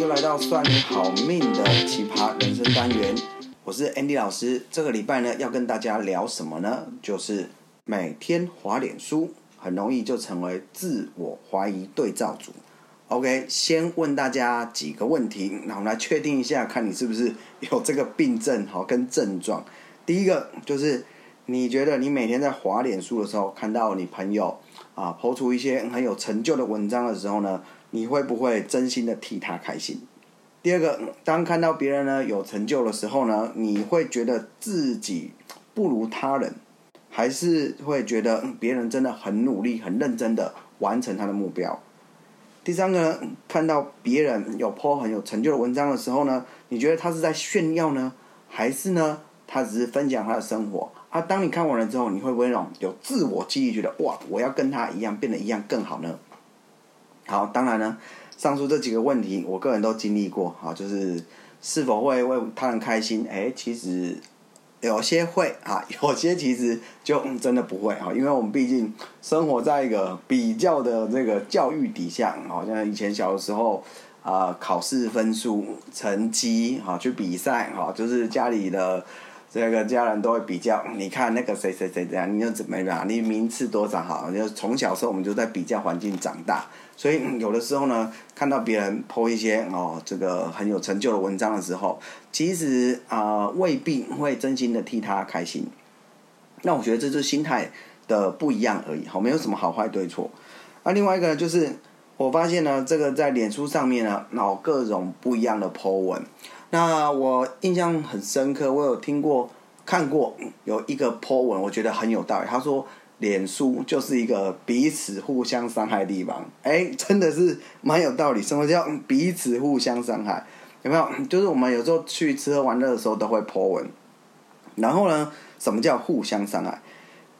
又来到算你好命的奇葩人生单元，我是 Andy 老师。这个礼拜呢，要跟大家聊什么呢？就是每天滑脸书，很容易就成为自我怀疑对照组。OK，先问大家几个问题，然后来确定一下，看你是不是有这个病症好跟症状。第一个就是，你觉得你每天在滑脸书的时候，看到你朋友啊抛出一些很有成就的文章的时候呢，你会不会真心的替他开心？第二个，当看到别人呢有成就的时候呢，你会觉得自己不如他人，还是会觉得别人真的很努力、很认真的完成他的目标？第三个呢，看到别人有 po 很有成就的文章的时候呢，你觉得他是在炫耀呢，还是呢，他只是分享他的生活？啊，当你看完了之后，你会不会那种有自我激励，觉得哇，我要跟他一样，变得一样更好呢？好，当然呢，上述这几个问题，我个人都经历过啊，就是是否会为他人开心？哎，其实有些会啊，有些其实就真的不会啊，因为我们毕竟生活在一个比较的这个教育底下，好像以前小的时候啊，考试分数、成绩哈，去比赛哈，就是家里的。这个家人都会比较，你看那个谁谁谁这样，你又怎么样？你名次多少好？就从小时候我们就在比较环境长大，所以有的时候呢，看到别人 po 一些哦，这个很有成就的文章的时候，其实啊、未必会真心的替他开心。那我觉得这就是心态的不一样而已，好，没有什么好坏对错。那另外一个呢，就是我发现呢，这个在脸书上面呢，有各种不一样的 po 文。那我印象很深刻，我有听过、看过有一个 po 文，我觉得很有道理。他说，脸书就是一个彼此互相伤害的地方。哎，真的是蛮有道理。什么叫彼此互相伤害？有没有？就是我们有时候去吃喝玩乐的时候都会 po 文。然后呢，什么叫互相伤害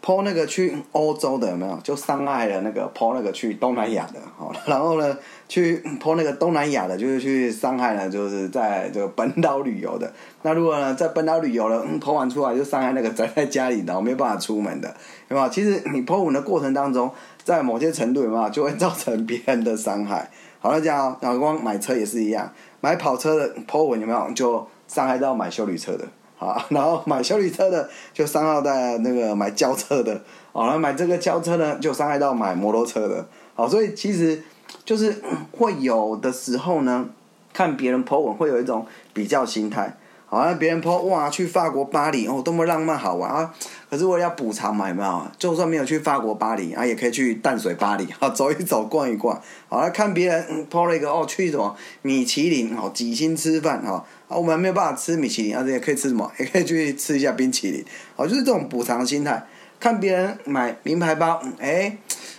抛那个去欧洲的有没有？就伤害了那个抛那个去东南亚的，好，然后呢，去抛那个东南亚的，就是去伤害了，就是在这个本岛旅游的。那如果呢，在本岛旅游了，po 完出来就伤害那个宅在家里的，没有办法出门的，有没有？其实你抛文的过程当中，在某些程度有没有，就会造成别人的伤害。好了，这样，然后光买车也是一样，买跑车的抛文有没有，就伤害到买休旅车的。啊，然后买修理车的就伤害到那个买轿车的，啊，然后买这个轿车呢就伤害到买摩托车的，好，所以其实就是会有的时候呢，看别人 po 文会有一种比较心态。好像别人抛哇去法国巴黎哦，多么浪漫好玩啊！可是我要补偿嘛，有没有？就算没有去法国巴黎啊，也可以去淡水巴黎啊，走一走，逛一逛。好来看别人 po 了一个哦，去什么米其林哦，几星吃饭哈啊，我们没有办法吃米其林，而且也可以吃什么？也可以去吃一下冰淇淋。好，就是这种补偿心态。看别人买名牌包，哎，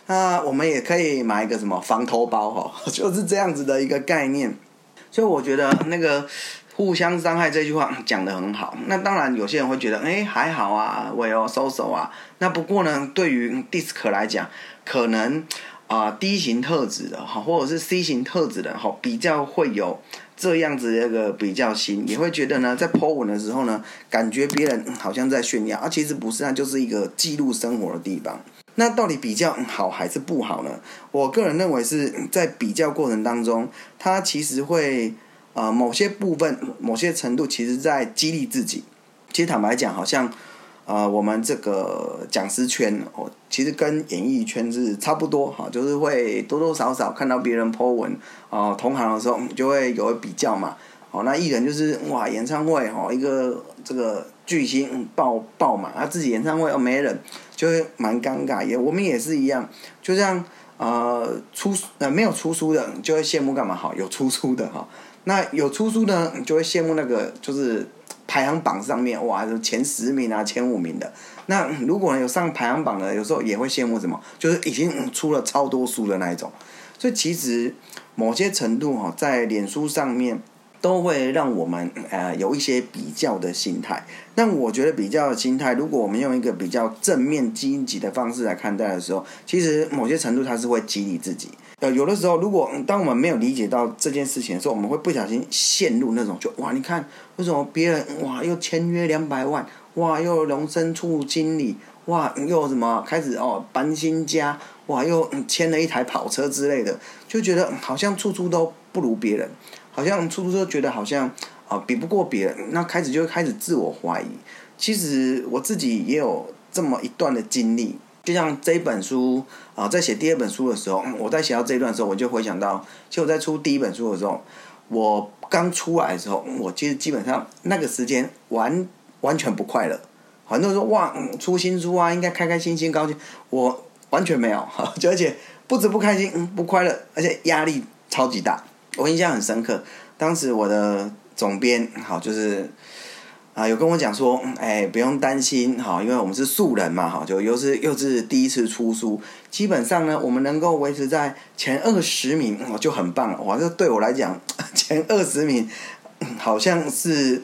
那，我们也可以买一个什么防偷包哈，就是这样子的一个概念。所以我觉得那个。互相伤害这句话讲得很好，那当然有些人会觉得，哎，还好啊，我有收手啊。那不过呢，对于 DISC 来讲，可能啊、D 型特质的哈，或者是 C 型特质的哈，比较会有这样子的一个比较心，也会觉得呢，在 po 文的时候呢，感觉别人好像在炫耀，啊、其实不是，啊就是一个记录生活的地方。那到底比较好还是不好呢？我个人认为是在比较过程当中，它其实会。呃，某些部分、某些程度，其实在激励自己。其实坦白讲，好像，呃，我们这个讲师圈哦，其实跟演艺圈是差不多哈，就是会多多少少看到别人 po 文啊、呃，同行的时候就会有比较嘛。哦，那艺人就是哇，演唱会哦，一个这个巨星爆爆满，他自己演唱会哦没人，就会蛮尴尬。也我们也是一样，就像呃出呃没有出书的，就会羡慕干嘛？好，有出书的哈。那有出书呢，就会羡慕那个就是排行榜上面哇，前十名啊，前五名的。那如果有上排行榜的，有时候也会羡慕什么，就是已经出了超多书的那一种。所以其实某些程度哈，在脸书上面。都会让我们呃有一些比较的心态。但我觉得比较的心态，如果我们用一个比较正面积极的方式来看待的时候，其实某些程度它是会激励自己。呃，有的时候，如果当我们没有理解到这件事情的时候，我们会不小心陷入那种就哇，你看为什么别人哇又签约两百万，哇又荣升处经理，哇又什么开始哦搬新家，哇，又签了一台跑车之类的，就觉得好像处处都不如别人，好像处处都觉得好像啊比不过别人，那开始就开始自我怀疑。其实我自己也有这么一段的经历，就像这本书啊，在写第二本书的时候，我在写到这一段的时候，我就回想到，其实我在出第一本书的时候，我刚出来的时候，我其实基本上那个时间完完全不快乐。很多人说哇，出新书啊，应该开开心心、高兴。我完全没有，就而且不止不开心，不快乐，而且压力超级大。我印象很深刻，当时我的总编好就是啊，有跟我讲说，哎，不用担心，好，因为我们是素人嘛，好，就又是又是第一次出书，基本上呢，我们能够维持在前二十名，就很棒了。哇，这对我来讲，前二十名好像是，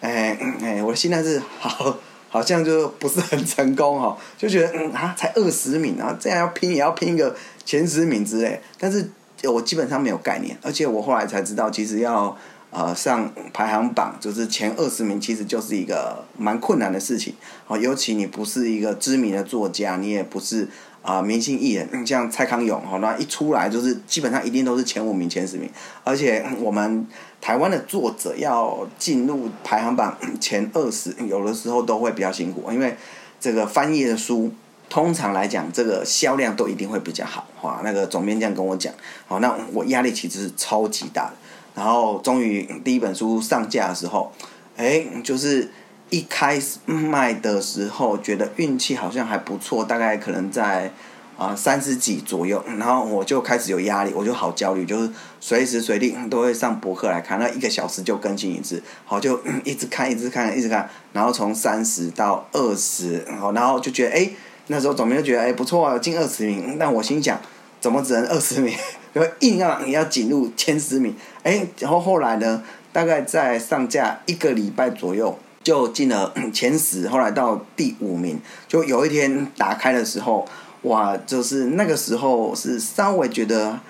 哎哎，我的心态是好。好像就不是很成功哈，就觉得嗯啊，才二十名啊，这样要拼也要拼一个前十名之类。但是我基本上没有概念，而且我后来才知道，其实要呃上排行榜，就是前二十名，其实就是一个蛮困难的事情。哦，尤其你不是一个知名的作家，你也不是啊、明星艺人，像蔡康永好，那一出来就是基本上一定都是前五名、前十名，而且我们。台湾的作者要进入排行榜前二十，有的时候都会比较辛苦，因为这个翻译的书，通常来讲，这个销量都一定会比较好。哈，那个总编这样跟我讲，好，那我压力其实是超级大的。然后终于第一本书上架的时候，哎，就是一开始卖的时候，觉得运气好像还不错，大概可能在。啊，三十几左右，然后我就开始有压力，我就好焦虑，就是随时随地都会上博客来看，那一个小时就更新一次，好就一直看，一直看，一直看，然后从三十到二十，好，然后就觉得哎，那时候总编就觉得哎不错啊，进二十名，但我心想，怎么只能二十名？因为硬要你要进入前十名，哎，然后后来呢，大概在上架一个礼拜左右就进了前十，后来到第五名，就有一天打开的时候。哇，就是那个时候是稍微觉得，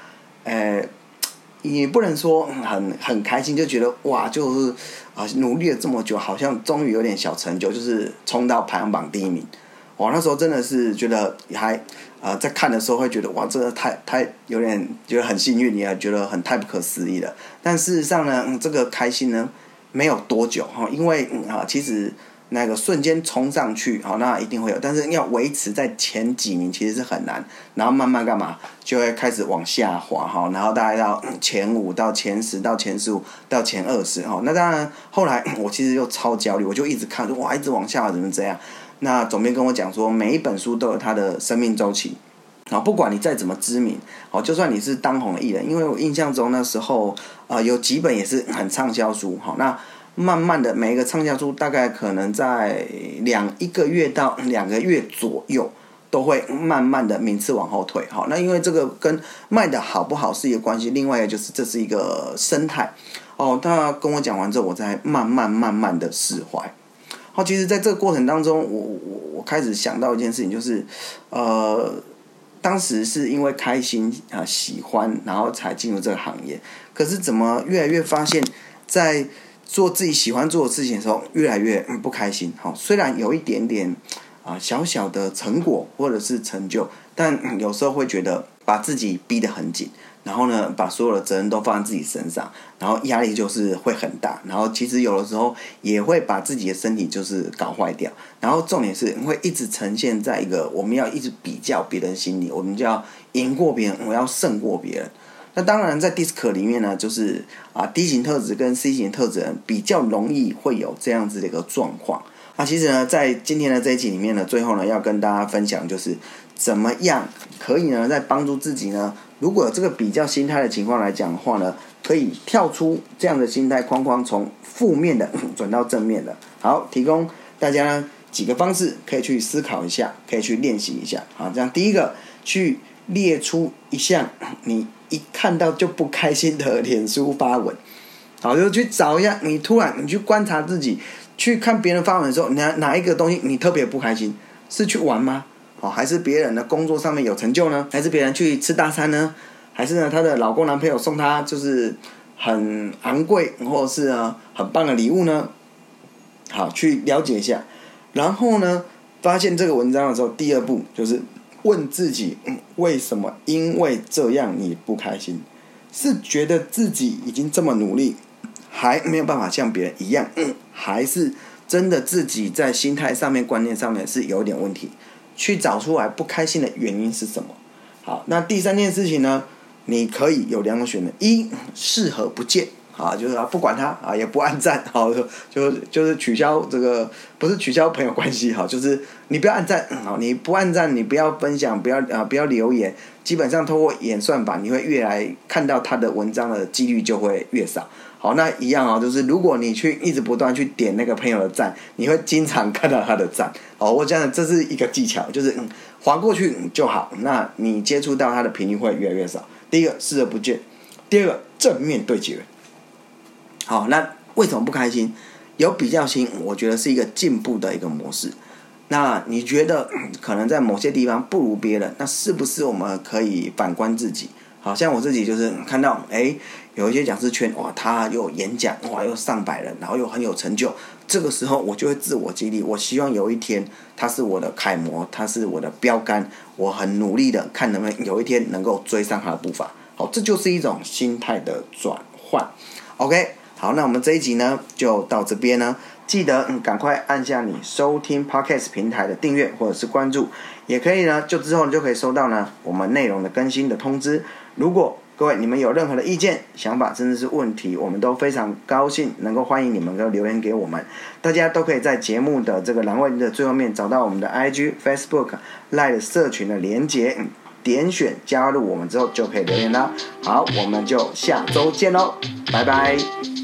呃，也不能说很很开心，就觉得哇，就是啊，努力了这么久，好像终于有点小成就，就是冲到排行榜第一名。哇，那时候真的是觉得还啊、呃，在看的时候会觉得哇，这个太太有点觉得很幸运，也觉得很太不可思议了。但事实上呢，嗯、这个开心呢没有多久哈，因为啊、其实。那个瞬间冲上去，好，那一定会有，但是要维持在前几名其实是很难，然后慢慢干嘛，就会开始往下滑，哈，然后大概到前五到前十到前十五到前二十，哈，那当然后来我其实又超焦虑，我就一直看，哇，一直往下滑，怎么这样？那总编跟我讲说，每一本书都有它的生命周期，啊，不管你再怎么知名，哦，就算你是当红的艺人，因为我印象中那时候，啊、有几本也是很畅销书，好，那。慢慢的，每一个畅销书大概可能在两一个月到两个月左右，都会慢慢的名次往后退。好，那因为这个跟卖的好不好是一个关系，另外一个就是这是一个生态。哦，他跟我讲完之后，我再慢慢慢慢的释怀。好，其实在这个过程当中，我我我开始想到一件事情，就是呃，当时是因为开心啊、喜欢，然后才进入这个行业。可是怎么越来越发现，在做自己喜欢做的事情的时候，越来越不开心。好，虽然有一点点啊小小的成果或者是成就，但有时候会觉得把自己逼得很紧，然后呢，把所有的责任都放在自己身上，然后压力就是会很大。然后其实有的时候也会把自己的身体就是搞坏掉。然后重点是会一直呈现在一个我们要一直比较别人心里，我们就要赢过别人，我要胜过别人。那当然，在 DISC 里面呢，就是啊 D 型特质跟 C 型特质人比较容易会有这样子的一个状况。那其实呢，在今天的这一集里面呢，最后呢要跟大家分享，就是怎么样可以呢，在帮助自己呢，如果这个比较心态的情况来讲的话呢，可以跳出这样的心态框框，从负面的转到正面的。好，提供大家呢几个方式，可以去思考一下，可以去练习一下。好，这样第一个去列出一项你。一看到就不开心的脸书发文，好，就去找一下。你突然你去观察自己，去看别人发文的时候，哪哪一个东西你特别不开心？是去玩吗？哦，还是别人的工作上面有成就呢？还是别人去吃大餐呢？还是呢，她的老公男朋友送她就是很昂贵或者是呢很棒的礼物呢？好，去了解一下。然后呢，发现这个文章的时候，第二步就是问自己，嗯，为什么？因为这样你不开心，是觉得自己已经这么努力，还没有办法像别人一样，嗯，还是真的自己在心态上面、观念上面是有点问题？去找出来不开心的原因是什么？好，那第三件事情呢？你可以有两种选择：一，视而不见。啊，就是啊，不管他啊，也不按赞，好，就就是取消这个，不是取消朋友关系，哈，就是你不要按赞，好，你不按赞，你不要分享，不要啊，不要留言，基本上透过演算法，你会越来看到他的文章的几率就会越少。好，那一样啊，就是如果你去一直不断去点那个朋友的赞，你会经常看到他的赞。好，我讲的这是一个技巧，就是嗯，划过去就好，那你接触到他的频率会越来越少。第一个视而不见，第二个正面对决。好，那为什么不开心？有比较心，我觉得是一个进步的一个模式。那你觉得可能在某些地方不如别人，那是不是我们可以反观自己？好像我自己就是看到，诶，有一些讲师圈，哇，他又演讲，哇，又上百人，然后又很有成就。这个时候，我就会自我激励，我希望有一天他是我的楷模，他是我的标杆，我很努力的看能不能有一天能够追上他的步伐。好，这就是一种心态的转换。OK。好，那我们这一集呢，就到这边呢。记得嗯，赶快按下你收听 Podcast 平台的订阅或者是关注，也可以呢，就之后你就可以收到呢我们内容的更新的通知。如果各位你们有任何的意见、想法，甚至是问题，我们都非常高兴能够欢迎你们都留言给我们。大家都可以在节目的这个栏位的最后面找到我们的 IG、Facebook、Line 社群的连接。点选加入我们之后就可以留言啦。好，我们就下周见喽，拜拜。